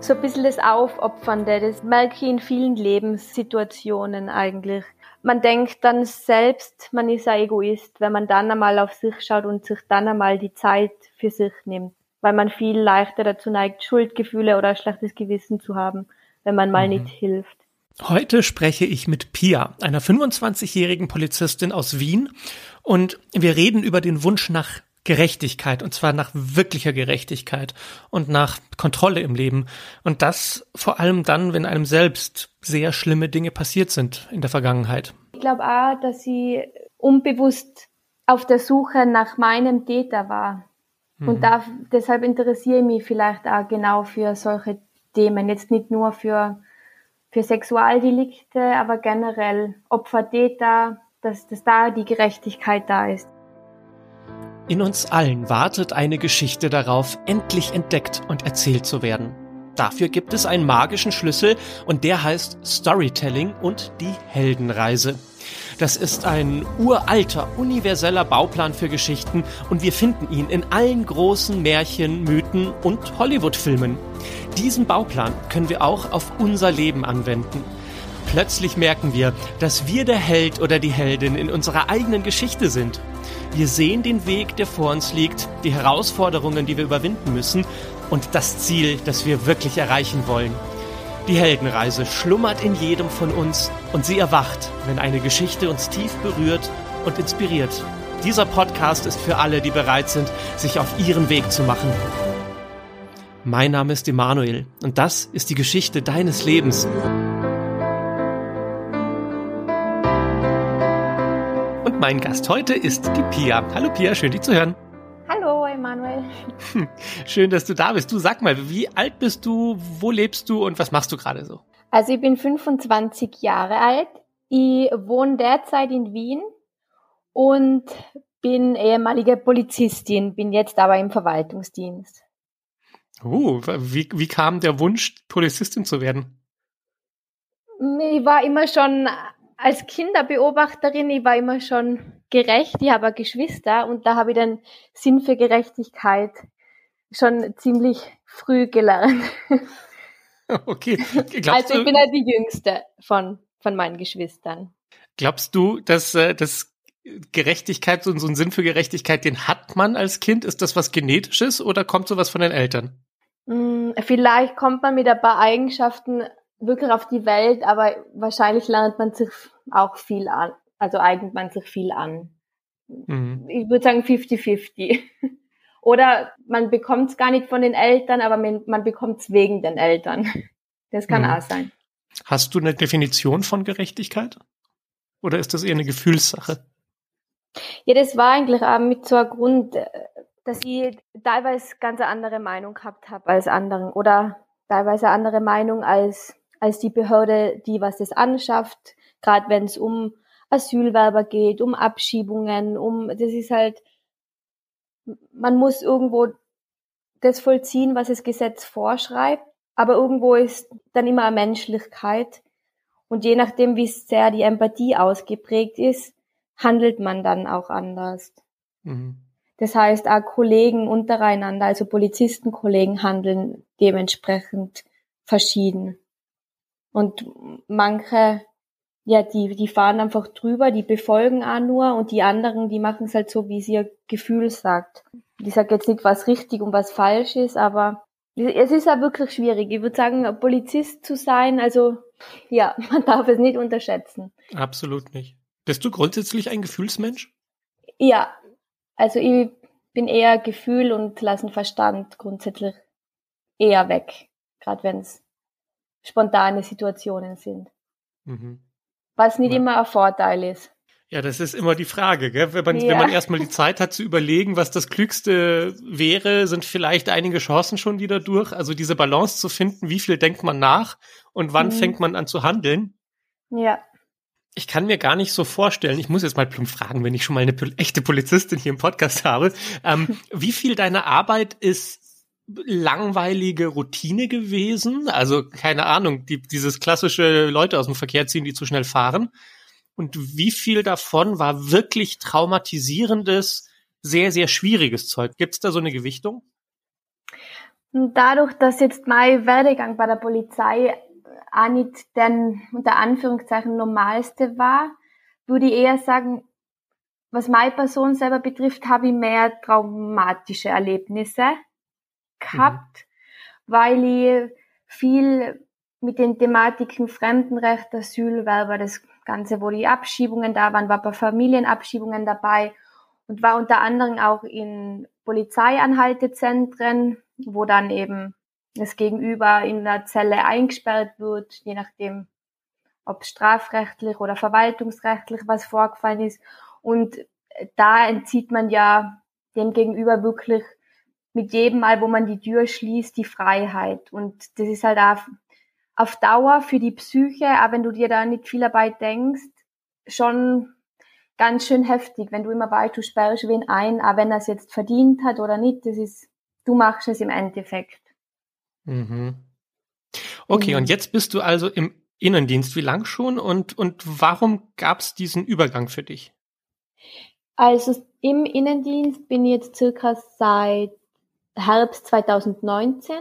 so ein bisschen das Aufopfernde, das merke ich in vielen Lebenssituationen eigentlich. Man denkt dann selbst, man ist ein Egoist, wenn man dann einmal auf sich schaut und sich dann einmal die Zeit für sich nimmt, weil man viel leichter dazu neigt, Schuldgefühle oder schlechtes Gewissen zu haben, wenn man mal mhm. nicht hilft. Heute spreche ich mit Pia, einer 25-jährigen Polizistin aus Wien, und wir reden über den Wunsch nach Gerechtigkeit, und zwar nach wirklicher Gerechtigkeit und nach Kontrolle im Leben. Und das vor allem dann, wenn einem selbst sehr schlimme Dinge passiert sind in der Vergangenheit. Ich glaube auch, dass sie unbewusst auf der Suche nach meinem Täter war. Mhm. Und da, deshalb interessiere ich mich vielleicht auch genau für solche Themen. Jetzt nicht nur für, für Sexualdelikte, aber generell Opfer, Täter, dass, dass da die Gerechtigkeit da ist. In uns allen wartet eine Geschichte darauf, endlich entdeckt und erzählt zu werden. Dafür gibt es einen magischen Schlüssel und der heißt Storytelling und die Heldenreise. Das ist ein uralter, universeller Bauplan für Geschichten und wir finden ihn in allen großen Märchen, Mythen und Hollywood-Filmen. Diesen Bauplan können wir auch auf unser Leben anwenden. Plötzlich merken wir, dass wir der Held oder die Heldin in unserer eigenen Geschichte sind. Wir sehen den Weg, der vor uns liegt, die Herausforderungen, die wir überwinden müssen und das Ziel, das wir wirklich erreichen wollen. Die Heldenreise schlummert in jedem von uns und sie erwacht, wenn eine Geschichte uns tief berührt und inspiriert. Dieser Podcast ist für alle, die bereit sind, sich auf ihren Weg zu machen. Mein Name ist Emanuel und das ist die Geschichte deines Lebens. Mein Gast heute ist die Pia. Hallo Pia, schön dich zu hören. Hallo Emanuel. Schön, dass du da bist. Du sag mal, wie alt bist du, wo lebst du und was machst du gerade so? Also ich bin 25 Jahre alt. Ich wohne derzeit in Wien und bin ehemalige Polizistin, bin jetzt aber im Verwaltungsdienst. Oh, wie, wie kam der Wunsch, Polizistin zu werden? Ich war immer schon als Kinderbeobachterin, ich war immer schon gerecht, ich habe Geschwister und da habe ich den Sinn für Gerechtigkeit schon ziemlich früh gelernt. Okay. Glaubst also ich bin ja die jüngste von, von meinen Geschwistern. Glaubst du, dass, äh, dass Gerechtigkeit, so, so ein Sinn für Gerechtigkeit, den hat man als Kind? Ist das was Genetisches oder kommt sowas von den Eltern? Hm, vielleicht kommt man mit ein paar Eigenschaften wirklich auf die Welt, aber wahrscheinlich lernt man sich auch viel an. Also eignet man sich viel an. Mhm. Ich würde sagen 50-50. Oder man bekommt es gar nicht von den Eltern, aber man, man bekommt es wegen den Eltern. Das kann mhm. auch sein. Hast du eine Definition von Gerechtigkeit? Oder ist das eher eine Gefühlssache? Ja, das war eigentlich auch mit so einem Grund, äh, dass ich teilweise ganz andere Meinung gehabt habe als anderen oder teilweise eine andere Meinung als als die Behörde, die was das anschafft, gerade wenn es um Asylwerber geht, um Abschiebungen, um das ist halt, man muss irgendwo das vollziehen, was das Gesetz vorschreibt, aber irgendwo ist dann immer eine Menschlichkeit und je nachdem, wie sehr die Empathie ausgeprägt ist, handelt man dann auch anders. Mhm. Das heißt, auch Kollegen untereinander, also Polizistenkollegen handeln dementsprechend verschieden. Und manche, ja, die, die fahren einfach drüber, die befolgen auch nur und die anderen, die machen es halt so, wie es ihr Gefühl sagt. Ich sage jetzt nicht, was richtig und was falsch ist, aber es ist ja wirklich schwierig. Ich würde sagen, Polizist zu sein, also ja, man darf es nicht unterschätzen. Absolut nicht. Bist du grundsätzlich ein Gefühlsmensch? Ja, also ich bin eher Gefühl und lassen Verstand grundsätzlich eher weg, gerade wenn es spontane Situationen sind. Mhm. Was nicht ja. immer ein Vorteil ist. Ja, das ist immer die Frage, gell? Wenn man, ja. wenn man erstmal die Zeit hat zu überlegen, was das Klügste wäre, sind vielleicht einige Chancen schon wieder durch. Also diese Balance zu finden, wie viel denkt man nach und wann mhm. fängt man an zu handeln. Ja. Ich kann mir gar nicht so vorstellen, ich muss jetzt mal plump fragen, wenn ich schon mal eine echte Polizistin hier im Podcast habe, ähm, wie viel deiner Arbeit ist langweilige Routine gewesen. Also keine Ahnung, die, dieses klassische Leute aus dem Verkehr ziehen, die zu schnell fahren. Und wie viel davon war wirklich traumatisierendes, sehr, sehr schwieriges Zeug? Gibt es da so eine Gewichtung? Dadurch, dass jetzt mein Werdegang bei der Polizei auch nicht den unter Anführungszeichen normalste war, würde ich eher sagen, was meine Person selber betrifft, habe ich mehr traumatische Erlebnisse gehabt, mhm. weil ich viel mit den Thematiken Fremdenrecht, Asylwerber, das Ganze, wo die Abschiebungen da waren, war bei Familienabschiebungen dabei und war unter anderem auch in Polizeianhaltezentren, wo dann eben das Gegenüber in der Zelle eingesperrt wird, je nachdem, ob strafrechtlich oder verwaltungsrechtlich was vorgefallen ist. Und da entzieht man ja dem Gegenüber wirklich mit jedem Mal, wo man die Tür schließt, die Freiheit. Und das ist halt auch auf Dauer für die Psyche, auch wenn du dir da nicht viel dabei denkst, schon ganz schön heftig, wenn du immer weißt, du sperrst wen ein, auch wenn er es jetzt verdient hat oder nicht, das ist, du machst es im Endeffekt. Mhm. Okay, mhm. und jetzt bist du also im Innendienst. Wie lang schon und, und warum gab es diesen Übergang für dich? Also im Innendienst bin ich jetzt circa seit Herbst 2019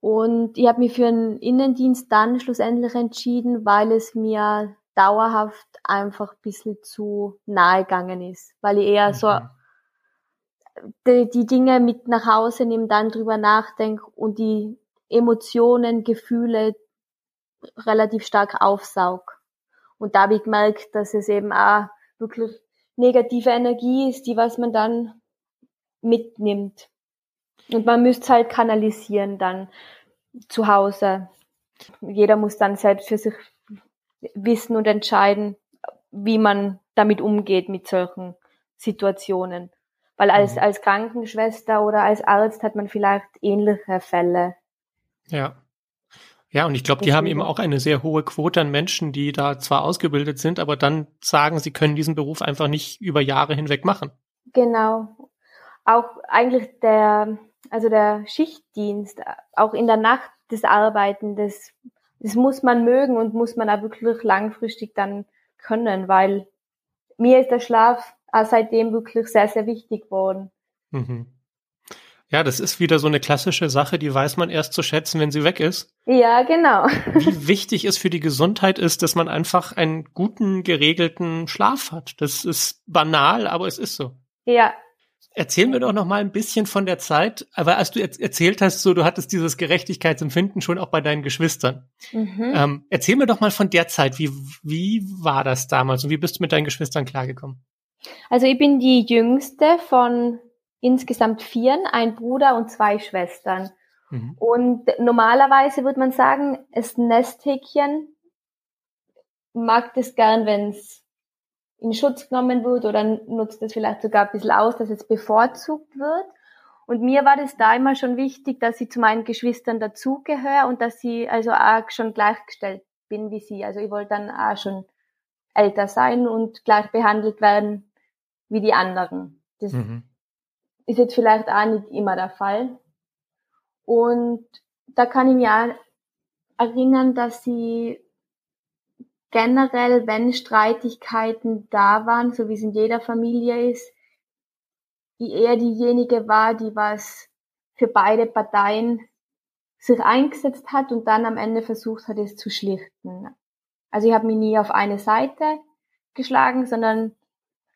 und ich habe mich für einen Innendienst dann schlussendlich entschieden, weil es mir dauerhaft einfach ein bisschen zu nahe gegangen ist, weil ich eher so mhm. die, die Dinge mit nach Hause nehme, dann drüber nachdenke und die Emotionen, Gefühle relativ stark aufsaug. Und da habe ich gemerkt, dass es eben auch wirklich negative Energie ist, die was man dann mitnimmt. Und man müsste es halt kanalisieren dann zu Hause. Jeder muss dann selbst für sich wissen und entscheiden, wie man damit umgeht mit solchen Situationen. Weil als, mhm. als Krankenschwester oder als Arzt hat man vielleicht ähnliche Fälle. Ja. Ja, und ich glaube, die haben eben auch eine sehr hohe Quote an Menschen, die da zwar ausgebildet sind, aber dann sagen, sie können diesen Beruf einfach nicht über Jahre hinweg machen. Genau. Auch eigentlich der, also der Schichtdienst, auch in der Nacht das Arbeiten, das, das muss man mögen und muss man auch wirklich langfristig dann können, weil mir ist der Schlaf auch seitdem wirklich sehr, sehr wichtig geworden. Mhm. Ja, das ist wieder so eine klassische Sache, die weiß man erst zu schätzen, wenn sie weg ist. Ja, genau. Wie wichtig es für die Gesundheit ist, dass man einfach einen guten, geregelten Schlaf hat. Das ist banal, aber es ist so. Ja, Erzähl mir doch noch mal ein bisschen von der Zeit, aber als du erzählt hast, so du hattest dieses Gerechtigkeitsempfinden schon auch bei deinen Geschwistern. Mhm. Ähm, erzähl mir doch mal von der Zeit. Wie wie war das damals und wie bist du mit deinen Geschwistern klargekommen? Also ich bin die jüngste von insgesamt vieren, ein Bruder und zwei Schwestern. Mhm. Und normalerweise würde man sagen, das Nesthäkchen mag das gern, wenn es in Schutz genommen wird oder nutzt es vielleicht sogar ein bisschen aus, dass es bevorzugt wird. Und mir war das da immer schon wichtig, dass ich zu meinen Geschwistern dazugehöre und dass sie also auch schon gleichgestellt bin wie sie. Also ich wollte dann auch schon älter sein und gleich behandelt werden wie die anderen. Das mhm. ist jetzt vielleicht auch nicht immer der Fall. Und da kann ich mich auch erinnern, dass sie generell, wenn Streitigkeiten da waren, so wie es in jeder Familie ist, die eher diejenige war, die was für beide Parteien sich eingesetzt hat und dann am Ende versucht hat, es zu schlichten. Also ich habe mich nie auf eine Seite geschlagen, sondern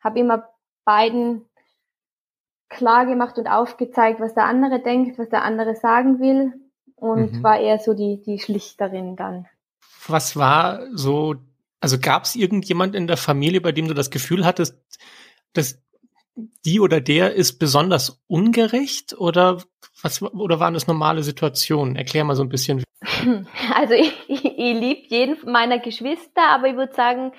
habe immer beiden klar gemacht und aufgezeigt, was der andere denkt, was der andere sagen will und mhm. war eher so die, die Schlichterin dann. Was war so, also gab es irgendjemand in der Familie, bei dem du das Gefühl hattest, dass die oder der ist besonders ungerecht oder was oder waren das normale Situationen? Erklär mal so ein bisschen. Also ich, ich, ich liebe jeden meiner Geschwister, aber ich würde sagen,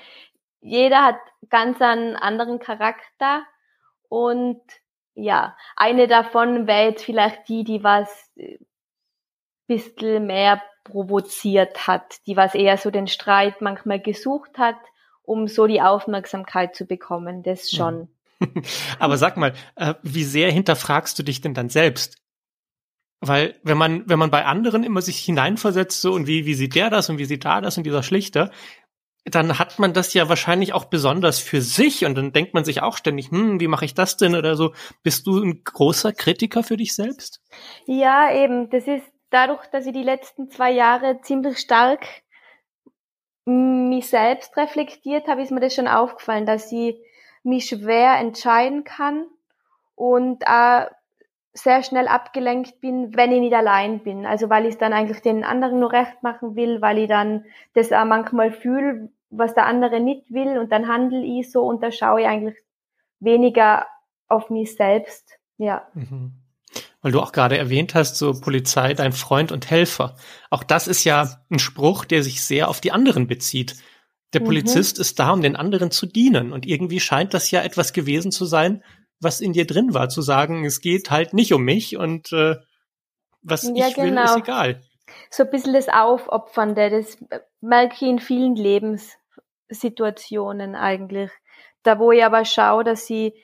jeder hat ganz einen anderen Charakter und ja, eine davon wäre jetzt vielleicht die, die was äh, bisschen mehr provoziert hat, die was eher so den Streit manchmal gesucht hat, um so die Aufmerksamkeit zu bekommen, das mhm. schon. Aber sag mal, äh, wie sehr hinterfragst du dich denn dann selbst? Weil wenn man, wenn man bei anderen immer sich hineinversetzt, so und wie, wie sieht der das und wie sieht da das und dieser Schlichter, dann hat man das ja wahrscheinlich auch besonders für sich und dann denkt man sich auch ständig, hm, wie mache ich das denn oder so. Bist du ein großer Kritiker für dich selbst? Ja, eben. Das ist dadurch, dass ich die letzten zwei Jahre ziemlich stark mich selbst reflektiert habe, ist mir das schon aufgefallen, dass ich mich schwer entscheiden kann und auch sehr schnell abgelenkt bin, wenn ich nicht allein bin. Also weil ich dann eigentlich den anderen nur recht machen will, weil ich dann das auch manchmal fühle, was der andere nicht will und dann handle ich so und da schaue ich eigentlich weniger auf mich selbst. Ja. Mhm. Weil du auch gerade erwähnt hast, so Polizei, dein Freund und Helfer. Auch das ist ja ein Spruch, der sich sehr auf die anderen bezieht. Der mhm. Polizist ist da, um den anderen zu dienen. Und irgendwie scheint das ja etwas gewesen zu sein, was in dir drin war, zu sagen, es geht halt nicht um mich und äh, was ja, ich will, genau. ist egal. So ein bisschen das Aufopfernde, das merke ich in vielen Lebenssituationen eigentlich. Da wo ich aber schaue, dass ich,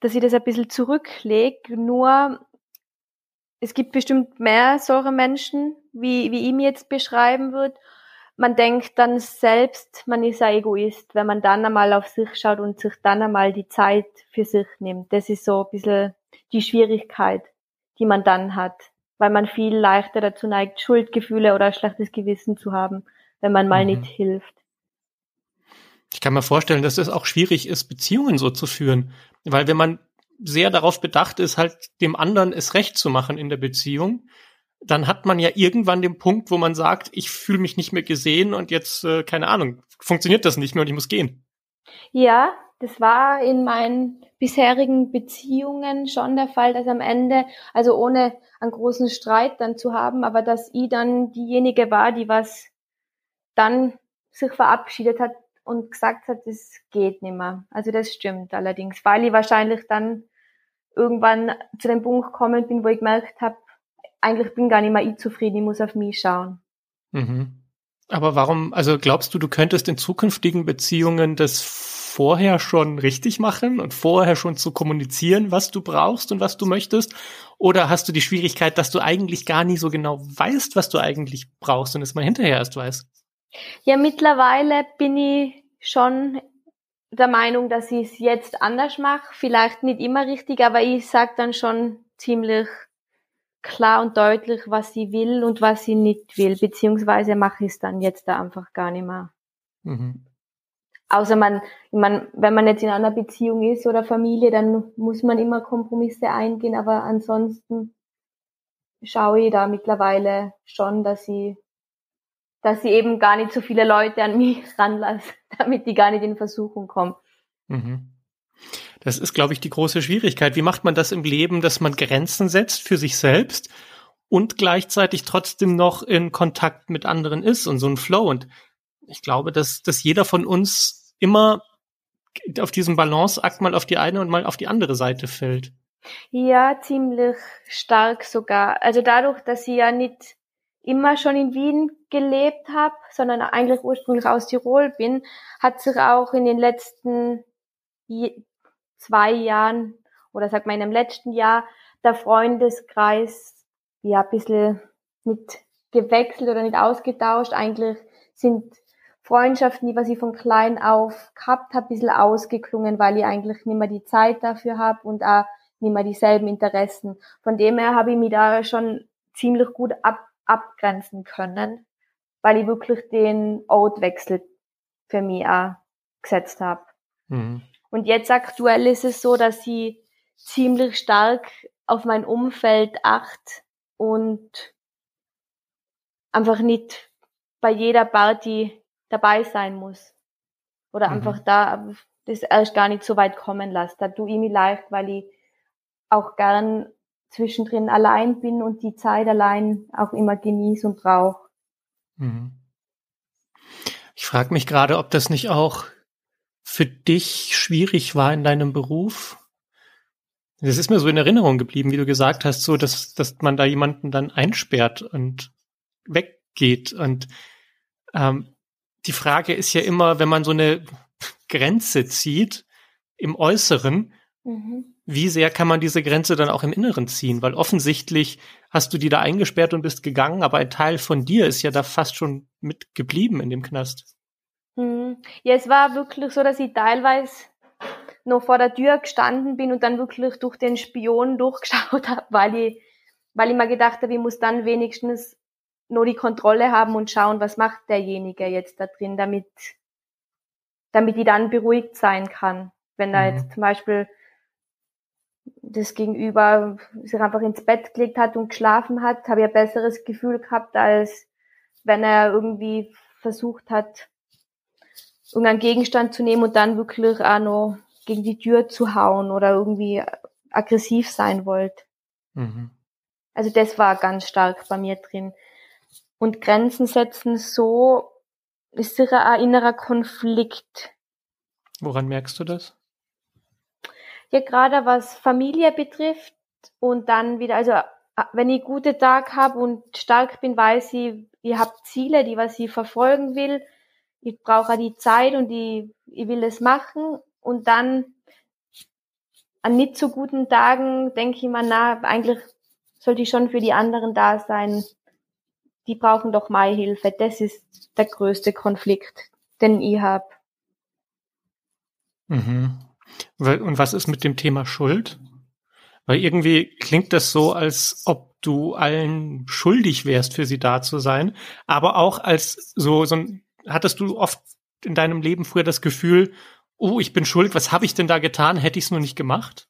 dass ich das ein bisschen zurücklege, nur es gibt bestimmt mehr solche Menschen, wie, wie ich mir jetzt beschreiben würde man denkt dann selbst, man ist ein Egoist, wenn man dann einmal auf sich schaut und sich dann einmal die Zeit für sich nimmt. Das ist so ein bisschen die Schwierigkeit, die man dann hat, weil man viel leichter dazu neigt, Schuldgefühle oder ein schlechtes Gewissen zu haben, wenn man mal mhm. nicht hilft. Ich kann mir vorstellen, dass es auch schwierig ist, Beziehungen so zu führen, weil wenn man sehr darauf bedacht ist, halt dem anderen es recht zu machen in der Beziehung, dann hat man ja irgendwann den Punkt, wo man sagt, ich fühle mich nicht mehr gesehen und jetzt, äh, keine Ahnung, funktioniert das nicht mehr und ich muss gehen. Ja, das war in meinen bisherigen Beziehungen schon der Fall, dass am Ende, also ohne einen großen Streit dann zu haben, aber dass ich dann diejenige war, die was dann sich verabschiedet hat und gesagt hat, das geht nicht mehr. Also das stimmt allerdings, weil ich wahrscheinlich dann irgendwann zu dem Punkt gekommen bin, wo ich gemerkt habe, eigentlich bin gar nicht mehr ich zufrieden, ich muss auf mich schauen. Mhm. Aber warum, also glaubst du, du könntest in zukünftigen Beziehungen das vorher schon richtig machen und vorher schon zu kommunizieren, was du brauchst und was du möchtest? Oder hast du die Schwierigkeit, dass du eigentlich gar nie so genau weißt, was du eigentlich brauchst und es mal hinterher erst weißt? Ja, mittlerweile bin ich schon der Meinung, dass ich es jetzt anders mache. Vielleicht nicht immer richtig, aber ich sag dann schon ziemlich klar und deutlich, was sie will und was sie nicht will, beziehungsweise mache ich es dann jetzt da einfach gar nicht mehr. Mhm. Außer man, ich meine, wenn man jetzt in einer Beziehung ist oder Familie, dann muss man immer Kompromisse eingehen, aber ansonsten schaue ich da mittlerweile schon, dass sie, dass sie eben gar nicht so viele Leute an mich ranlasse, damit die gar nicht in Versuchung kommen. Mhm. Das ist, glaube ich, die große Schwierigkeit. Wie macht man das im Leben, dass man Grenzen setzt für sich selbst und gleichzeitig trotzdem noch in Kontakt mit anderen ist und so ein Flow? Und ich glaube, dass, dass jeder von uns immer auf diesem Balanceakt mal auf die eine und mal auf die andere Seite fällt. Ja, ziemlich stark sogar. Also dadurch, dass ich ja nicht immer schon in Wien gelebt habe, sondern eigentlich ursprünglich aus Tirol bin, hat sich auch in den letzten zwei Jahren oder sag mal in dem letzten Jahr der Freundeskreis ja ein bisschen nicht gewechselt oder nicht ausgetauscht. Eigentlich sind Freundschaften, die was ich von klein auf gehabt habe, ein bisschen ausgeklungen, weil ich eigentlich nicht mehr die Zeit dafür habe und auch nicht mehr dieselben Interessen. Von dem her habe ich mich da schon ziemlich gut ab, abgrenzen können, weil ich wirklich den Ortwechsel für mich auch gesetzt habe. Mhm. Und jetzt aktuell ist es so, dass ich ziemlich stark auf mein Umfeld acht und einfach nicht bei jeder Party dabei sein muss. Oder mhm. einfach da das erst gar nicht so weit kommen lasse. Da tue ich mich leicht, weil ich auch gern zwischendrin allein bin und die Zeit allein auch immer genieße und brauche. Mhm. Ich frage mich gerade, ob das nicht auch für dich schwierig war in deinem Beruf? Das ist mir so in Erinnerung geblieben, wie du gesagt hast, so dass, dass man da jemanden dann einsperrt und weggeht. Und ähm, die Frage ist ja immer, wenn man so eine Grenze zieht im Äußeren, mhm. Wie sehr kann man diese Grenze dann auch im Inneren ziehen? Weil offensichtlich hast du die da eingesperrt und bist gegangen, aber ein Teil von dir ist ja da fast schon mitgeblieben in dem Knast. Mhm. Ja, es war wirklich so, dass ich teilweise noch vor der Tür gestanden bin und dann wirklich durch den Spion durchgeschaut habe, weil ich, weil ich mir gedacht habe, ich muss dann wenigstens nur die Kontrolle haben und schauen, was macht derjenige jetzt da drin, damit, damit ich dann beruhigt sein kann. Wenn da mhm. jetzt zum Beispiel das Gegenüber sich einfach ins Bett gelegt hat und geschlafen hat, habe ich ein besseres Gefühl gehabt, als wenn er irgendwie versucht hat, irgendeinen Gegenstand zu nehmen und dann wirklich auch noch gegen die Tür zu hauen oder irgendwie aggressiv sein wollte. Mhm. Also das war ganz stark bei mir drin. Und Grenzen setzen so ist sicher ein innerer Konflikt. Woran merkst du das? Ja, gerade was Familie betrifft und dann wieder, also wenn ich gute Tag habe und stark bin, weiß ich, ich habe Ziele, die was ich verfolgen will. Ich brauche die Zeit und ich, ich will es machen. Und dann an nicht so guten Tagen denke ich mir, na, eigentlich sollte ich schon für die anderen da sein. Die brauchen doch meine Hilfe. Das ist der größte Konflikt, den ich habe. Mhm. Und was ist mit dem Thema Schuld? Weil irgendwie klingt das so, als ob du allen schuldig wärst, für sie da zu sein, aber auch als so, so ein, hattest du oft in deinem Leben früher das Gefühl, oh, ich bin schuld, was habe ich denn da getan? Hätte ich es nur nicht gemacht?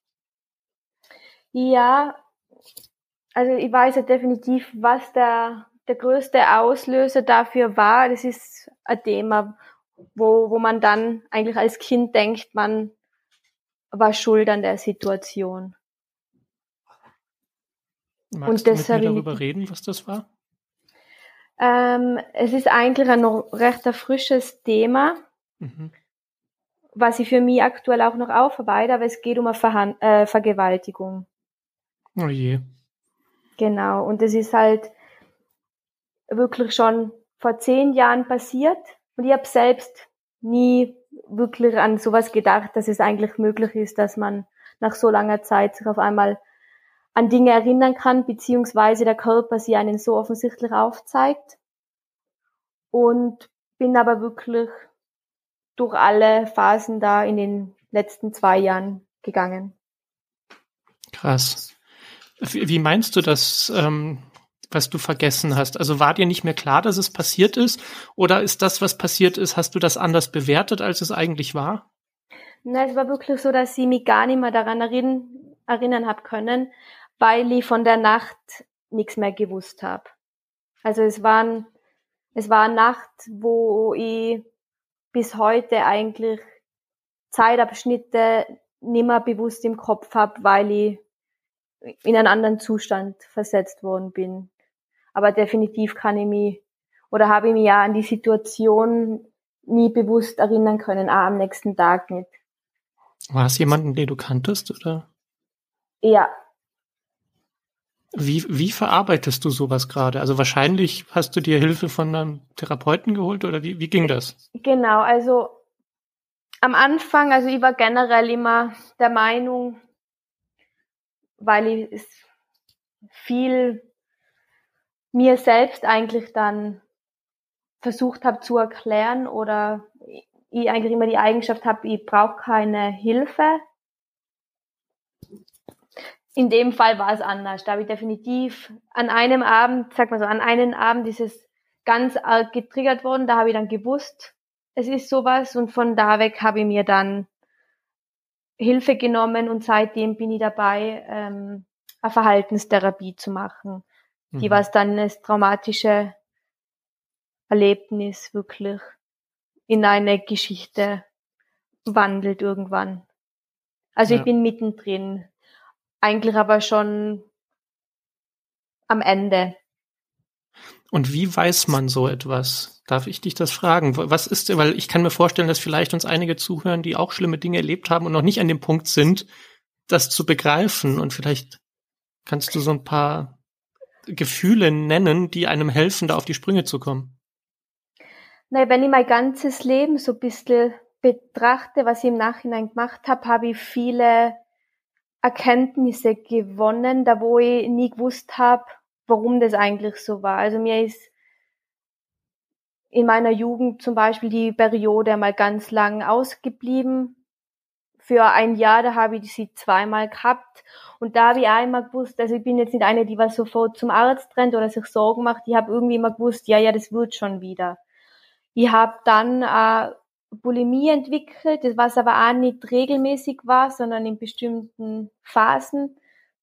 Ja, also ich weiß ja definitiv, was der, der größte Auslöser dafür war. Das ist ein Thema, wo, wo man dann eigentlich als Kind denkt, man war schuld an der Situation. Magst und du mit mir darüber reden, was das war? Ähm, es ist eigentlich ein recht frisches Thema, mhm. was ich für mich aktuell auch noch aufarbeite, aber es geht um eine Verhan äh, Vergewaltigung. Oh je. Genau, und es ist halt wirklich schon vor zehn Jahren passiert und ich habe selbst nie wirklich an sowas gedacht, dass es eigentlich möglich ist, dass man nach so langer Zeit sich auf einmal an Dinge erinnern kann, beziehungsweise der Körper sie einen so offensichtlich aufzeigt. Und bin aber wirklich durch alle Phasen da in den letzten zwei Jahren gegangen. Krass. Wie meinst du das, ähm, was du vergessen hast? Also war dir nicht mehr klar, dass es passiert ist? Oder ist das, was passiert ist, hast du das anders bewertet, als es eigentlich war? Nein, es war wirklich so, dass ich mich gar nicht mehr daran erinnern, erinnern habe können, weil ich von der Nacht nichts mehr gewusst habe. Also es waren, es war eine Nacht, wo ich bis heute eigentlich Zeitabschnitte nimmer bewusst im Kopf habe, weil ich in einen anderen Zustand versetzt worden bin. Aber definitiv kann ich mich oder habe ich mich ja an die Situation nie bewusst erinnern können, auch am nächsten Tag nicht. War es jemanden, den du kanntest, oder? Ja, wie, wie verarbeitest du sowas gerade? Also wahrscheinlich hast du dir Hilfe von einem Therapeuten geholt oder wie, wie ging das? Genau, also am Anfang, also ich war generell immer der Meinung, weil ich es viel mir selbst eigentlich dann versucht habe zu erklären oder ich eigentlich immer die Eigenschaft habe, ich brauche keine Hilfe, in dem Fall war es anders. Da habe ich definitiv an einem Abend, sag mal so, an einem Abend ist es ganz arg getriggert worden. Da habe ich dann gewusst, es ist sowas und von da weg habe ich mir dann Hilfe genommen und seitdem bin ich dabei, ähm, eine Verhaltenstherapie zu machen, die mhm. was dann das traumatische Erlebnis wirklich in eine Geschichte wandelt irgendwann. Also ja. ich bin mittendrin eigentlich aber schon am Ende. Und wie weiß man so etwas? Darf ich dich das fragen? Was ist, weil ich kann mir vorstellen, dass vielleicht uns einige zuhören, die auch schlimme Dinge erlebt haben und noch nicht an dem Punkt sind, das zu begreifen. Und vielleicht kannst du so ein paar Gefühle nennen, die einem helfen, da auf die Sprünge zu kommen. Na, wenn ich mein ganzes Leben so ein bisschen betrachte, was ich im Nachhinein gemacht habe, habe ich viele Erkenntnisse gewonnen, da wo ich nie gewusst habe, warum das eigentlich so war. Also mir ist in meiner Jugend zum Beispiel die Periode mal ganz lang ausgeblieben. Für ein Jahr, da habe ich sie zweimal gehabt. Und da habe ich auch immer gewusst, also ich bin jetzt nicht eine, die was sofort zum Arzt rennt oder sich Sorgen macht. Ich habe irgendwie immer gewusst, ja, ja, das wird schon wieder. Ich habe dann äh, Bulimie entwickelt, das was aber auch nicht regelmäßig war, sondern in bestimmten Phasen.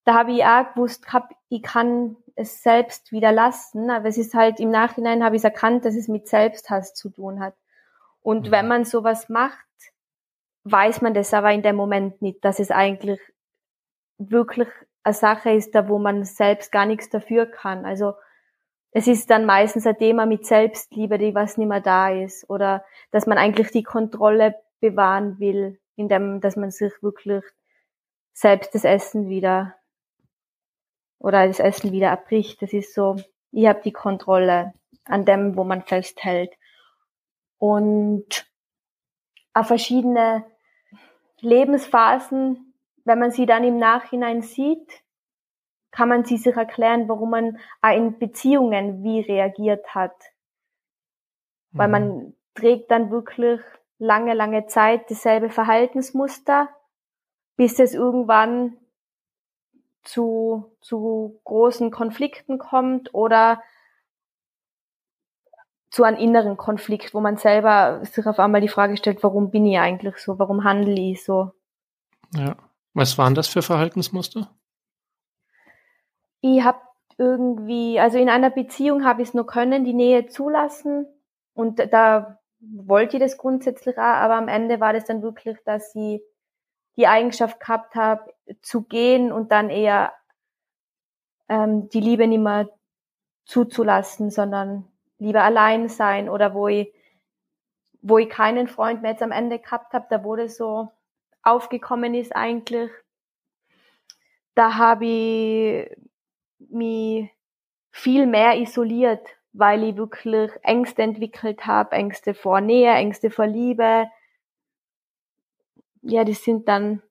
Da habe ich auch gewusst, ich kann es selbst wieder lassen, aber es ist halt im Nachhinein habe ich erkannt, dass es mit Selbsthass zu tun hat. Und mhm. wenn man sowas macht, weiß man das aber in dem Moment nicht, dass es eigentlich wirklich eine Sache ist, da wo man selbst gar nichts dafür kann. Also es ist dann meistens ein Thema mit Selbstliebe, die was nicht mehr da ist, oder dass man eigentlich die Kontrolle bewahren will, indem dass man sich wirklich selbst das Essen wieder oder das Essen wieder abbricht. Das ist so, ich habe die Kontrolle an dem, wo man festhält. Und auf verschiedene Lebensphasen, wenn man sie dann im Nachhinein sieht, kann man sie sich erklären, warum man in Beziehungen wie reagiert hat. Mhm. Weil man mhm. trägt dann wirklich lange, lange Zeit dasselbe Verhaltensmuster, bis es irgendwann zu, zu großen Konflikten kommt oder zu einem inneren Konflikt, wo man selber sich auf einmal die Frage stellt, warum bin ich eigentlich so, warum handle ich so. Ja. Was waren das für Verhaltensmuster? Ich habe irgendwie, also in einer Beziehung habe ich es nur können, die Nähe zulassen und da wollte ich das grundsätzlich auch, aber am Ende war das dann wirklich, dass sie die Eigenschaft gehabt habe, zu gehen und dann eher ähm, die Liebe nicht mehr zuzulassen, sondern lieber allein sein oder wo ich, wo ich keinen Freund mehr jetzt am Ende gehabt habe, da wurde so aufgekommen ist eigentlich, da habe ich mich viel mehr isoliert, weil ich wirklich Ängste entwickelt habe, Ängste vor Nähe, Ängste vor Liebe, ja, die sind dann,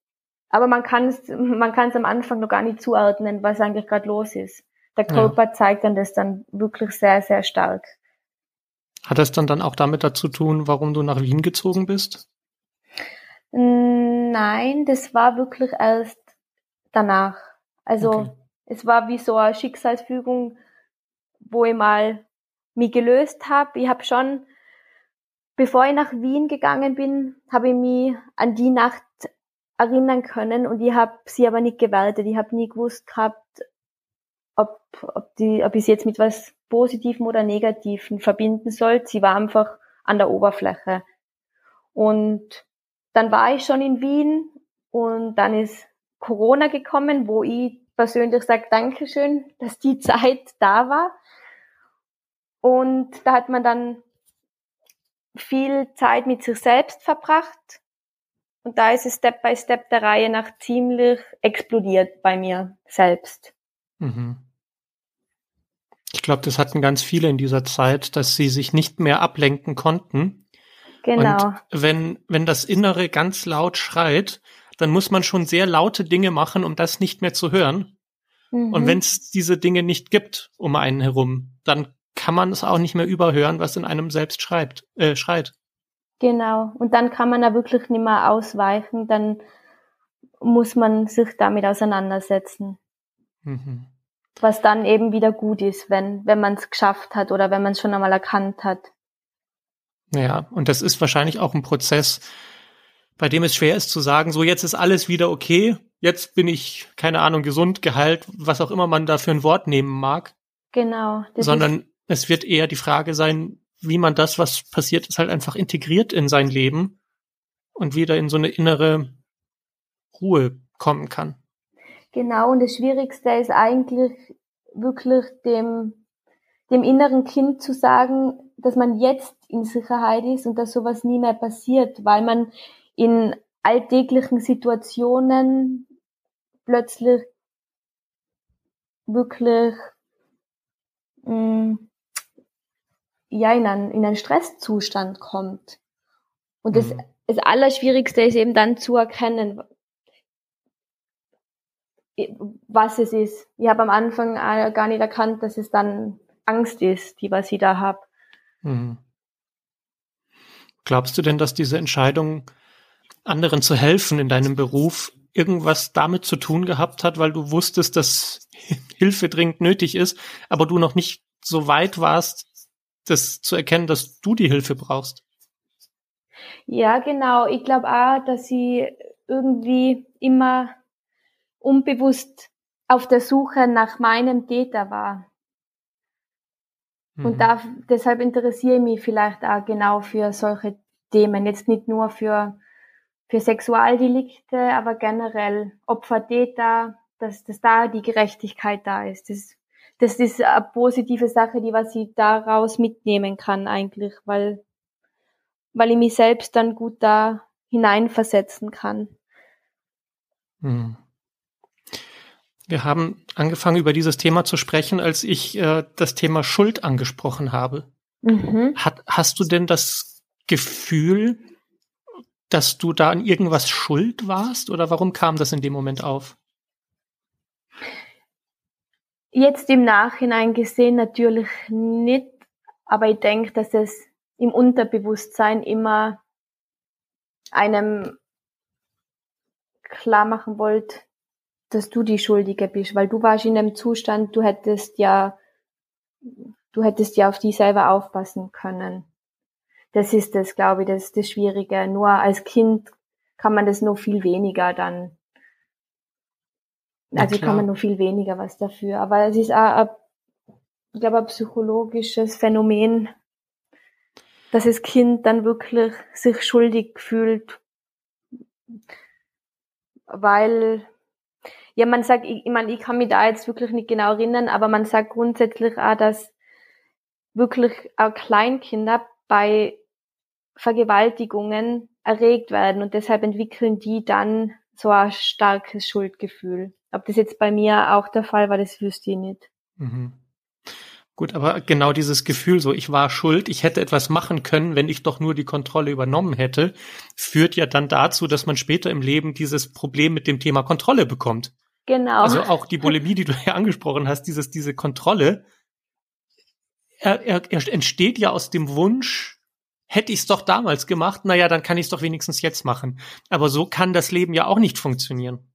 aber man kann es, man kann es am Anfang noch gar nicht zuordnen, was eigentlich gerade los ist. Der Körper ja. zeigt dann das dann wirklich sehr, sehr stark. Hat das dann dann auch damit dazu tun, warum du nach Wien gezogen bist? Nein, das war wirklich erst danach. Also okay. es war wie so eine Schicksalsfügung, wo ich mal mich gelöst habe. Ich habe schon Bevor ich nach Wien gegangen bin, habe ich mich an die Nacht erinnern können und ich habe sie aber nicht gewertet. Ich habe nie gewusst gehabt, ob, ob, die, ob ich sie jetzt mit was Positivem oder Negativem verbinden soll. Sie war einfach an der Oberfläche. Und dann war ich schon in Wien und dann ist Corona gekommen, wo ich persönlich sage, Dankeschön, dass die Zeit da war. Und da hat man dann viel Zeit mit sich selbst verbracht. Und da ist es Step by Step der Reihe nach ziemlich explodiert bei mir selbst. Mhm. Ich glaube, das hatten ganz viele in dieser Zeit, dass sie sich nicht mehr ablenken konnten. Genau. Und wenn, wenn das Innere ganz laut schreit, dann muss man schon sehr laute Dinge machen, um das nicht mehr zu hören. Mhm. Und wenn es diese Dinge nicht gibt um einen herum, dann kann man es auch nicht mehr überhören, was in einem selbst schreibt, äh, schreit. Genau. Und dann kann man da wirklich nicht mehr ausweichen, dann muss man sich damit auseinandersetzen. Mhm. Was dann eben wieder gut ist, wenn, wenn man es geschafft hat oder wenn man es schon einmal erkannt hat. Ja, und das ist wahrscheinlich auch ein Prozess, bei dem es schwer ist zu sagen, so jetzt ist alles wieder okay, jetzt bin ich, keine Ahnung, gesund, geheilt, was auch immer man da für ein Wort nehmen mag. Genau. Sondern es wird eher die Frage sein, wie man das, was passiert ist, halt einfach integriert in sein Leben und wieder in so eine innere Ruhe kommen kann. Genau, und das Schwierigste ist eigentlich wirklich dem, dem inneren Kind zu sagen, dass man jetzt in Sicherheit ist und dass sowas nie mehr passiert, weil man in alltäglichen Situationen plötzlich wirklich mh, mm, ja in einen, in einen Stresszustand kommt. Und das, mhm. das Allerschwierigste ist eben dann zu erkennen, was es ist. Ich habe am Anfang gar nicht erkannt, dass es dann Angst ist, die was ich da habe. Mhm. Glaubst du denn, dass diese Entscheidung, anderen zu helfen in deinem Beruf, irgendwas damit zu tun gehabt hat, weil du wusstest, dass Hilfe dringend nötig ist, aber du noch nicht so weit warst, das zu erkennen, dass du die Hilfe brauchst? Ja, genau. Ich glaube auch, dass sie irgendwie immer unbewusst auf der Suche nach meinem Täter war. Und mhm. da, deshalb interessiere ich mich vielleicht auch genau für solche Themen. Jetzt nicht nur für, für Sexualdelikte, aber generell Opfer, Täter, dass, dass da die Gerechtigkeit da ist. Das, das ist eine positive Sache, die was ich daraus mitnehmen kann eigentlich, weil, weil ich mich selbst dann gut da hineinversetzen kann. Mhm. Wir haben angefangen, über dieses Thema zu sprechen, als ich äh, das Thema Schuld angesprochen habe. Mhm. Hat, hast du denn das Gefühl, dass du da an irgendwas schuld warst oder warum kam das in dem Moment auf? Jetzt im Nachhinein gesehen natürlich nicht, aber ich denke, dass es im Unterbewusstsein immer einem klar machen wollte, dass du die Schuldige bist, weil du warst in einem Zustand, du hättest ja, du hättest ja auf die selber aufpassen können. Das ist das, glaube ich, das ist das Schwierige. Nur als Kind kann man das nur viel weniger dann. Also kann man nur viel weniger was dafür. Aber es ist auch, ein, ich glaube, ein psychologisches Phänomen, dass das Kind dann wirklich sich schuldig fühlt, weil ja, man sagt, ich, ich meine, ich kann mich da jetzt wirklich nicht genau erinnern, aber man sagt grundsätzlich auch, dass wirklich auch Kleinkinder bei Vergewaltigungen erregt werden und deshalb entwickeln die dann so ein starkes Schuldgefühl. Ob das jetzt bei mir auch der Fall war, das wüsste ich nicht. Mhm. Gut, aber genau dieses Gefühl, so ich war schuld, ich hätte etwas machen können, wenn ich doch nur die Kontrolle übernommen hätte, führt ja dann dazu, dass man später im Leben dieses Problem mit dem Thema Kontrolle bekommt. Genau. Also auch die Bulimie, die du ja angesprochen hast, dieses, diese Kontrolle, er, er, er entsteht ja aus dem Wunsch, hätte ich es doch damals gemacht, naja, dann kann ich es doch wenigstens jetzt machen. Aber so kann das Leben ja auch nicht funktionieren.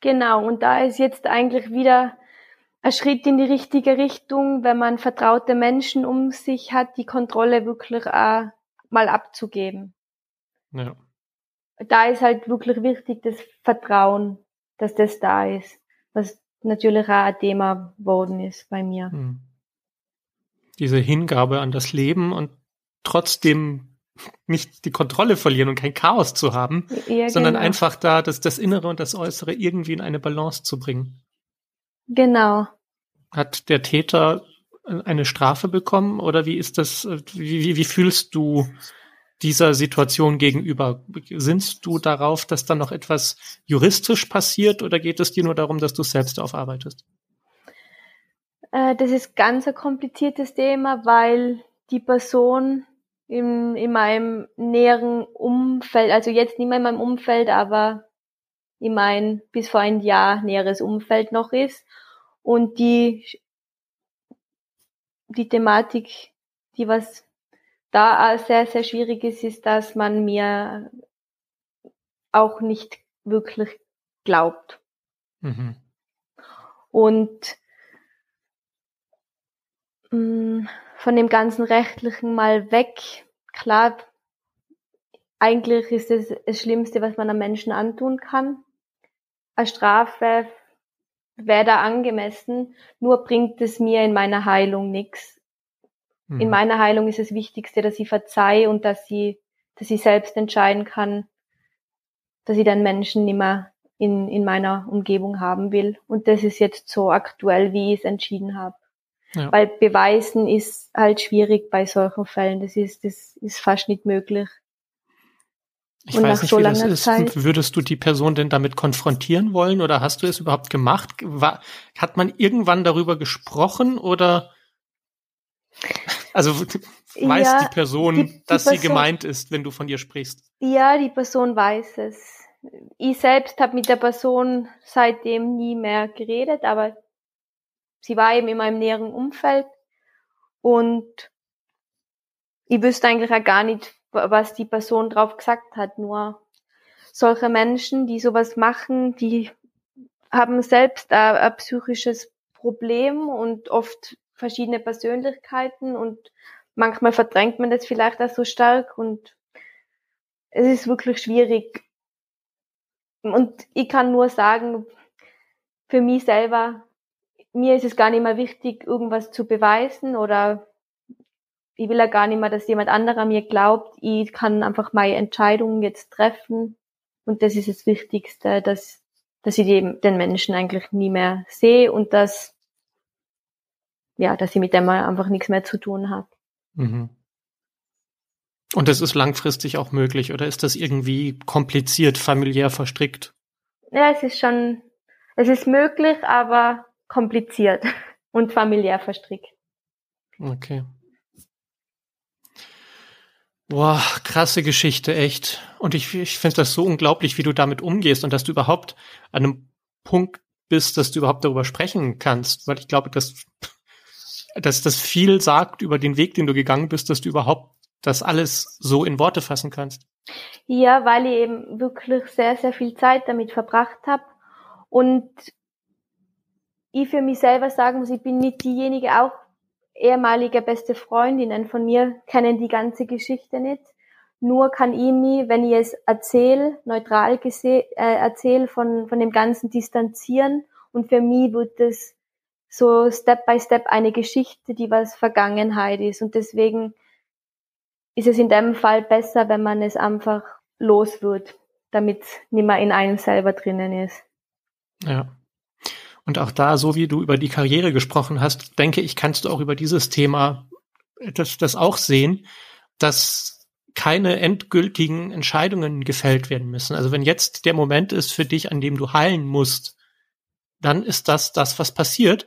Genau, und da ist jetzt eigentlich wieder ein Schritt in die richtige Richtung, wenn man vertraute Menschen um sich hat, die Kontrolle wirklich auch mal abzugeben. Ja. Da ist halt wirklich wichtig das Vertrauen dass das da ist, was natürlich auch ein Thema geworden ist bei mir. Hm. Diese Hingabe an das Leben und trotzdem nicht die Kontrolle verlieren und kein Chaos zu haben, ja, sondern genau. einfach da das, das Innere und das Äußere irgendwie in eine Balance zu bringen. Genau. Hat der Täter eine Strafe bekommen oder wie ist das, wie, wie, wie fühlst du dieser Situation gegenüber? Sinnst du darauf, dass dann noch etwas juristisch passiert oder geht es dir nur darum, dass du selbst aufarbeitest? Äh, das ist ganz ein kompliziertes Thema, weil die Person in, in meinem näheren Umfeld, also jetzt nicht mehr in meinem Umfeld, aber in mein bis vor ein Jahr näheres Umfeld noch ist und die die Thematik, die was da sehr, sehr schwierig ist, ist, dass man mir auch nicht wirklich glaubt. Mhm. Und mh, mm, von dem ganzen Rechtlichen mal weg, klar, eigentlich ist es das Schlimmste, was man einem Menschen antun kann. Eine Strafe wäre da angemessen, nur bringt es mir in meiner Heilung nichts. Mhm. In meiner Heilung ist das Wichtigste, dass ich verzeihe und dass sie, dass ich selbst entscheiden kann, dass ich dann Menschen nicht mehr in, in meiner Umgebung haben will. Und das ist jetzt so aktuell, wie ich es entschieden habe. Ja. Weil beweisen ist halt schwierig bei solchen Fällen. Das ist, das ist fast nicht möglich. Ich und weiß nicht, so wie das ist. Zeit, Würdest du die Person denn damit konfrontieren wollen oder hast du es überhaupt gemacht? War, hat man irgendwann darüber gesprochen oder also weiß ja, die Person, die, die dass Person, sie gemeint ist, wenn du von ihr sprichst? Ja, die Person weiß es. Ich selbst habe mit der Person seitdem nie mehr geredet, aber sie war eben in meinem näheren Umfeld und ich wüsste eigentlich auch gar nicht, was die Person drauf gesagt hat. Nur solche Menschen, die sowas machen, die haben selbst ein, ein psychisches Problem und oft verschiedene Persönlichkeiten und manchmal verdrängt man das vielleicht auch so stark und es ist wirklich schwierig. Und ich kann nur sagen, für mich selber, mir ist es gar nicht mehr wichtig, irgendwas zu beweisen oder ich will ja gar nicht mehr, dass jemand anderer mir glaubt. Ich kann einfach meine Entscheidungen jetzt treffen. Und das ist das Wichtigste, dass, dass ich den, den Menschen eigentlich nie mehr sehe und dass, ja, dass ich mit dem einfach nichts mehr zu tun habe. Mhm. Und das ist langfristig auch möglich oder ist das irgendwie kompliziert, familiär verstrickt? Ja, es ist schon, es ist möglich, aber kompliziert und familiär verstrickt. Okay. Boah, krasse Geschichte, echt. Und ich, ich finde das so unglaublich, wie du damit umgehst und dass du überhaupt an einem Punkt bist, dass du überhaupt darüber sprechen kannst. Weil ich glaube, dass, dass das viel sagt über den Weg, den du gegangen bist, dass du überhaupt das alles so in Worte fassen kannst. Ja, weil ich eben wirklich sehr, sehr viel Zeit damit verbracht habe. Und ich für mich selber sagen muss, ich bin nicht diejenige auch, ehemalige beste Freundinnen von mir kennen die ganze Geschichte nicht. Nur kann ich mich, wenn ich es erzähle, neutral äh, erzähle, von, von dem Ganzen distanzieren. Und für mich wird es so Step by Step eine Geschichte, die was Vergangenheit ist. Und deswegen ist es in dem Fall besser, wenn man es einfach los wird, damit es nicht mehr in einem selber drinnen ist. Ja. Und auch da, so wie du über die Karriere gesprochen hast, denke ich, kannst du auch über dieses Thema das, das auch sehen, dass keine endgültigen Entscheidungen gefällt werden müssen. Also wenn jetzt der Moment ist für dich, an dem du heilen musst, dann ist das das, was passiert.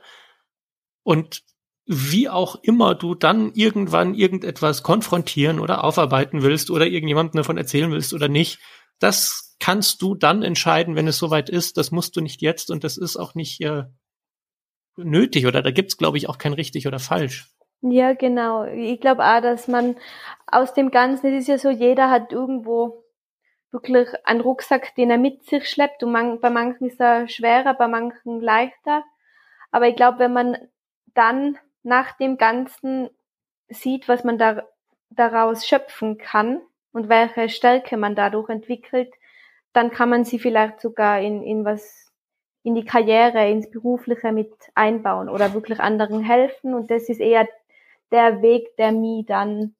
Und wie auch immer du dann irgendwann irgendetwas konfrontieren oder aufarbeiten willst oder irgendjemandem davon erzählen willst oder nicht, das kannst du dann entscheiden, wenn es soweit ist. Das musst du nicht jetzt und das ist auch nicht äh, nötig oder da gibt's glaube ich auch kein richtig oder falsch. Ja, genau. Ich glaube auch, dass man aus dem Ganzen, es ist ja so, jeder hat irgendwo wirklich einen Rucksack, den er mit sich schleppt und man, bei manchen ist er schwerer, bei manchen leichter. Aber ich glaube, wenn man dann nach dem Ganzen sieht, was man da, daraus schöpfen kann und welche Stärke man dadurch entwickelt, dann kann man sie vielleicht sogar in, in was, in die Karriere, ins Berufliche mit einbauen oder wirklich anderen helfen. Und das ist eher der Weg, der mich dann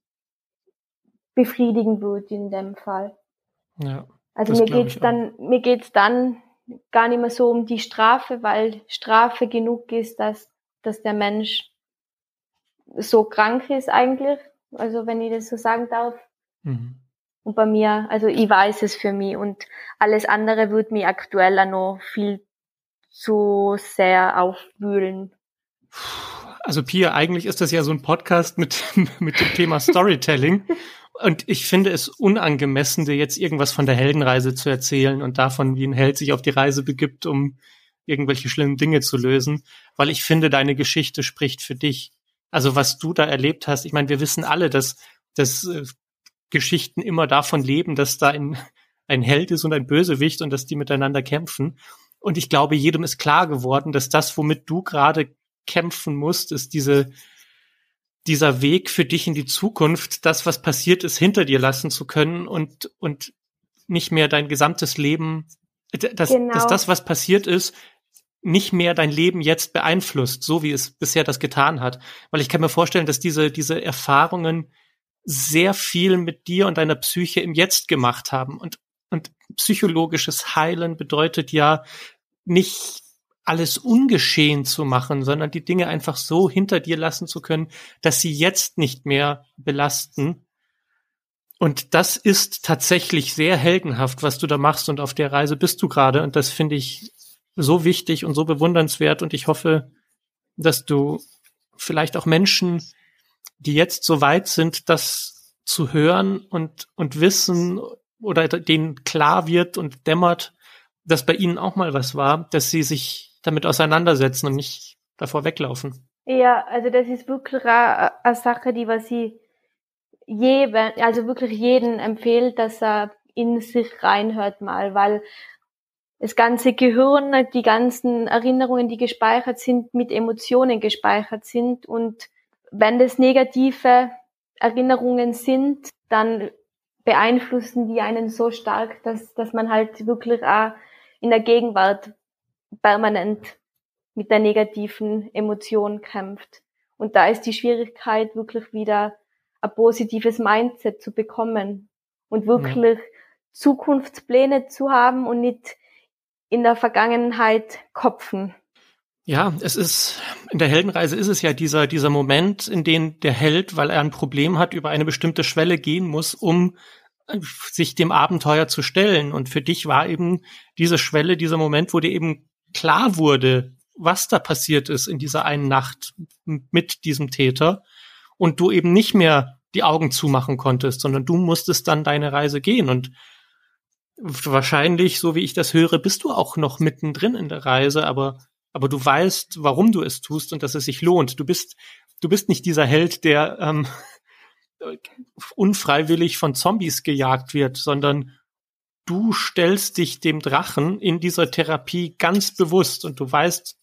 befriedigen wird in dem Fall. Ja. Also mir geht's dann, mir geht's dann gar nicht mehr so um die Strafe, weil Strafe genug ist, dass, dass der Mensch so krank ist eigentlich. Also wenn ich das so sagen darf. Mhm. Und bei mir, also ich weiß es für mich und alles andere würde mich aktuell auch noch viel zu sehr aufwühlen. Also Pia, eigentlich ist das ja so ein Podcast mit, mit dem Thema Storytelling. Und ich finde es unangemessen, dir jetzt irgendwas von der Heldenreise zu erzählen und davon, wie ein Held sich auf die Reise begibt, um irgendwelche schlimmen Dinge zu lösen, weil ich finde, deine Geschichte spricht für dich. Also was du da erlebt hast, ich meine, wir wissen alle, dass, dass äh, Geschichten immer davon leben, dass da ein, ein Held ist und ein Bösewicht und dass die miteinander kämpfen. Und ich glaube, jedem ist klar geworden, dass das, womit du gerade kämpfen musst, ist diese, dieser Weg für dich in die Zukunft, das, was passiert ist, hinter dir lassen zu können und, und nicht mehr dein gesamtes Leben, dass, genau. dass das, was passiert ist, nicht mehr dein Leben jetzt beeinflusst, so wie es bisher das getan hat. Weil ich kann mir vorstellen, dass diese, diese Erfahrungen sehr viel mit dir und deiner Psyche im Jetzt gemacht haben. Und, und psychologisches Heilen bedeutet ja nicht alles ungeschehen zu machen, sondern die Dinge einfach so hinter dir lassen zu können, dass sie jetzt nicht mehr belasten. Und das ist tatsächlich sehr heldenhaft, was du da machst und auf der Reise bist du gerade. Und das finde ich so wichtig und so bewundernswert. Und ich hoffe, dass du vielleicht auch Menschen die jetzt so weit sind, das zu hören und, und wissen oder denen klar wird und dämmert, dass bei ihnen auch mal was war, dass sie sich damit auseinandersetzen und nicht davor weglaufen. Ja, also das ist wirklich eine, Sache, die was ich jedem, also wirklich jeden empfehlt, dass er in sich reinhört mal, weil das ganze Gehirn, die ganzen Erinnerungen, die gespeichert sind, mit Emotionen gespeichert sind. Und wenn das negative Erinnerungen sind, dann beeinflussen die einen so stark, dass, dass man halt wirklich auch in der Gegenwart permanent mit der negativen Emotion kämpft. Und da ist die Schwierigkeit, wirklich wieder ein positives Mindset zu bekommen und wirklich ja. Zukunftspläne zu haben und nicht in der Vergangenheit kopfen. Ja, es ist, in der Heldenreise ist es ja dieser, dieser Moment, in dem der Held, weil er ein Problem hat, über eine bestimmte Schwelle gehen muss, um äh, sich dem Abenteuer zu stellen. Und für dich war eben diese Schwelle, dieser Moment, wo dir eben klar wurde, was da passiert ist in dieser einen Nacht mit diesem Täter und du eben nicht mehr die Augen zumachen konntest, sondern du musstest dann deine Reise gehen und wahrscheinlich, so wie ich das höre, bist du auch noch mittendrin in der Reise, aber, aber du weißt, warum du es tust und dass es sich lohnt. Du bist, du bist nicht dieser Held, der ähm, unfreiwillig von Zombies gejagt wird, sondern du stellst dich dem Drachen in dieser Therapie ganz bewusst und du weißt,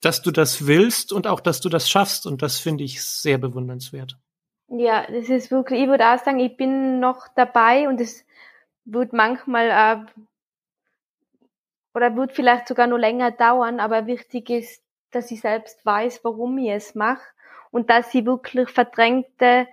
dass du das willst und auch, dass du das schaffst. Und das finde ich sehr bewundernswert. Ja, das ist wirklich, ich würde auch sagen, ich bin noch dabei und es wird manchmal äh, oder wird vielleicht sogar nur länger dauern, aber wichtig ist, dass ich selbst weiß, warum ich es mache und dass sie wirklich verdrängte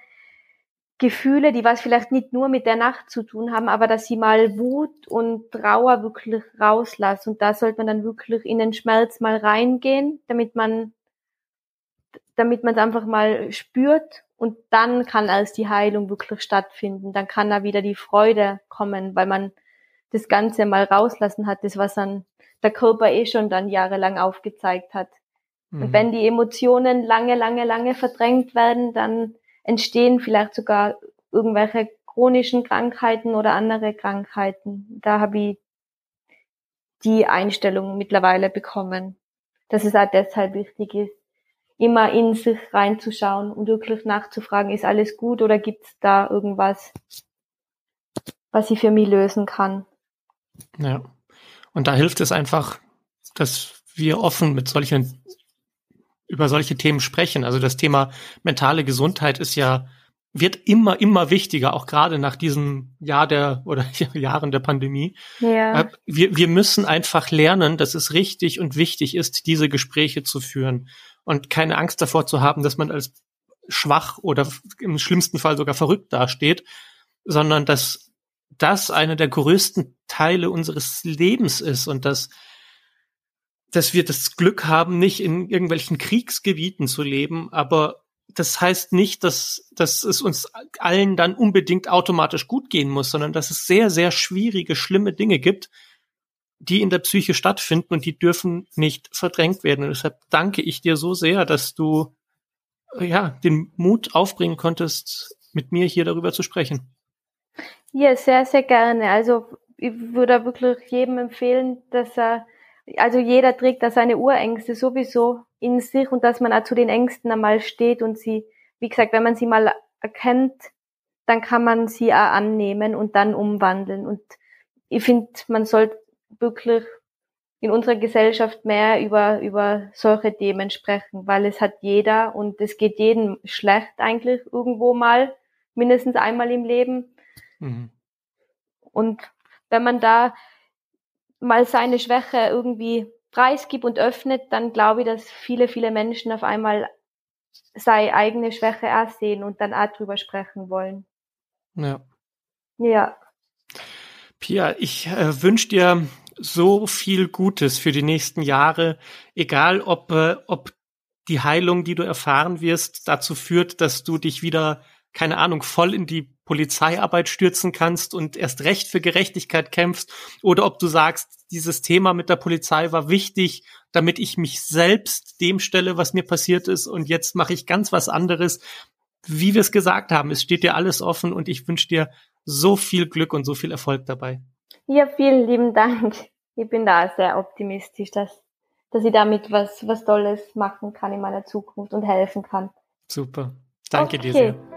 Gefühle, die was vielleicht nicht nur mit der Nacht zu tun haben, aber dass sie mal Wut und Trauer wirklich rauslassen. Und da sollte man dann wirklich in den Schmerz mal reingehen, damit man, damit man es einfach mal spürt und dann kann erst die Heilung wirklich stattfinden. Dann kann da wieder die Freude kommen, weil man das Ganze mal rauslassen hat, das was dann der Körper eh schon dann jahrelang aufgezeigt hat. Mhm. Und wenn die Emotionen lange, lange, lange verdrängt werden, dann entstehen vielleicht sogar irgendwelche chronischen Krankheiten oder andere Krankheiten. Da habe ich die Einstellung mittlerweile bekommen, dass es auch deshalb wichtig ist, immer in sich reinzuschauen und wirklich nachzufragen, ist alles gut oder gibt es da irgendwas, was ich für mich lösen kann. Ja. Und da hilft es einfach, dass wir offen mit solchen, über solche Themen sprechen. Also das Thema mentale Gesundheit ist ja, wird immer, immer wichtiger, auch gerade nach diesem Jahr der oder Jahren der Pandemie. Ja. Äh, wir, wir müssen einfach lernen, dass es richtig und wichtig ist, diese Gespräche zu führen und keine Angst davor zu haben, dass man als schwach oder im schlimmsten Fall sogar verrückt dasteht, sondern dass das eine der größten Teile unseres Lebens ist und dass dass wir das Glück haben, nicht in irgendwelchen Kriegsgebieten zu leben, aber das heißt nicht, dass, dass es uns allen dann unbedingt automatisch gut gehen muss, sondern dass es sehr, sehr schwierige, schlimme Dinge gibt, die in der Psyche stattfinden und die dürfen nicht verdrängt werden. Und deshalb danke ich dir so sehr, dass du ja den Mut aufbringen konntest, mit mir hier darüber zu sprechen. Ja, sehr, sehr gerne. Also ich würde wirklich jedem empfehlen, dass er, also jeder trägt da seine Urängste sowieso in sich und dass man auch zu den Ängsten einmal steht und sie, wie gesagt, wenn man sie mal erkennt, dann kann man sie auch annehmen und dann umwandeln. Und ich finde, man sollte wirklich in unserer Gesellschaft mehr über, über solche Themen sprechen, weil es hat jeder und es geht jedem schlecht eigentlich irgendwo mal, mindestens einmal im Leben. Mhm. Und wenn man da mal seine Schwäche irgendwie preisgibt und öffnet, dann glaube ich, dass viele, viele Menschen auf einmal seine eigene Schwäche auch sehen und dann auch drüber sprechen wollen. Ja. Ja. Pia, ich äh, wünsche dir so viel Gutes für die nächsten Jahre, egal ob, äh, ob die Heilung, die du erfahren wirst, dazu führt, dass du dich wieder, keine Ahnung, voll in die Polizeiarbeit stürzen kannst und erst recht für Gerechtigkeit kämpfst, oder ob du sagst, dieses Thema mit der Polizei war wichtig, damit ich mich selbst dem stelle, was mir passiert ist, und jetzt mache ich ganz was anderes. Wie wir es gesagt haben, es steht dir alles offen und ich wünsche dir so viel Glück und so viel Erfolg dabei. Ja, vielen lieben Dank. Ich bin da sehr optimistisch, dass, dass ich damit was, was Tolles machen kann in meiner Zukunft und helfen kann. Super. Danke okay. dir sehr.